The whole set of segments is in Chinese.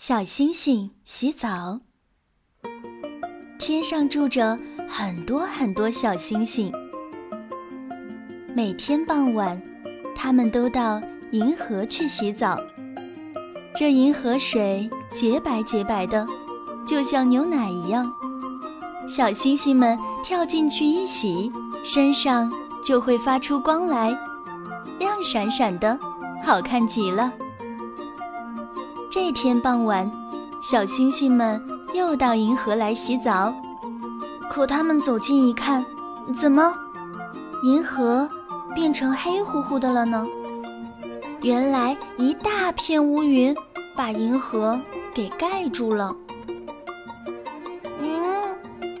小星星洗澡。天上住着很多很多小星星，每天傍晚，它们都到银河去洗澡。这银河水洁白洁白的，就像牛奶一样。小星星们跳进去一洗，身上就会发出光来，亮闪闪的，好看极了。这天傍晚，小星星们又到银河来洗澡。可他们走近一看，怎么，银河变成黑乎乎的了呢？原来一大片乌云把银河给盖住了。嗯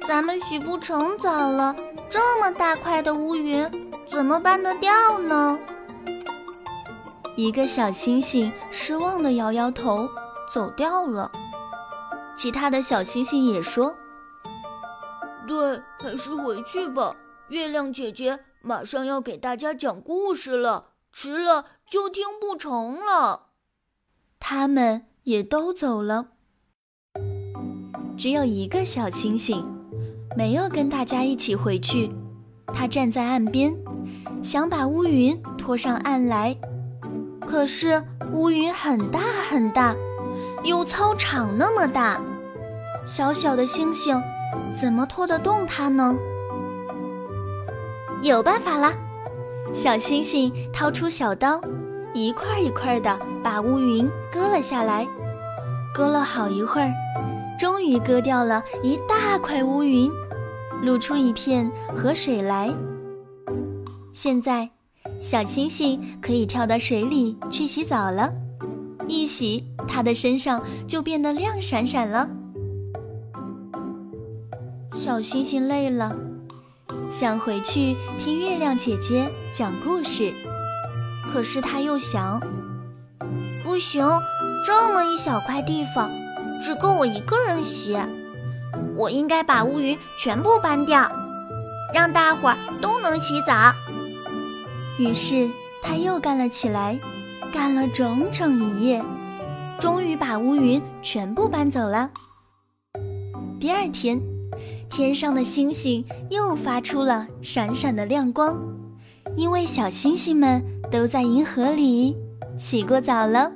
咱们洗不成澡了，这么大块的乌云，怎么办得掉呢？一个小星星失望的摇摇头，走掉了。其他的小星星也说：“对，还是回去吧。月亮姐姐马上要给大家讲故事了，迟了就听不成了。”他们也都走了，只有一个小星星。没有跟大家一起回去，他站在岸边，想把乌云拖上岸来。可是乌云很大很大，有操场那么大，小小的星星怎么拖得动它呢？有办法了，小星星掏出小刀，一块一块的把乌云割了下来，割了好一会儿，终于割掉了一大块乌云。露出一片河水来。现在，小星星可以跳到水里去洗澡了。一洗，它的身上就变得亮闪闪了。小星星累了，想回去听月亮姐姐讲故事。可是他又想，不行，这么一小块地方，只够我一个人洗。我应该把乌云全部搬掉，让大伙儿都能洗澡。于是他又干了起来，干了整整一夜，终于把乌云全部搬走了。第二天，天上的星星又发出了闪闪的亮光，因为小星星们都在银河里洗过澡了。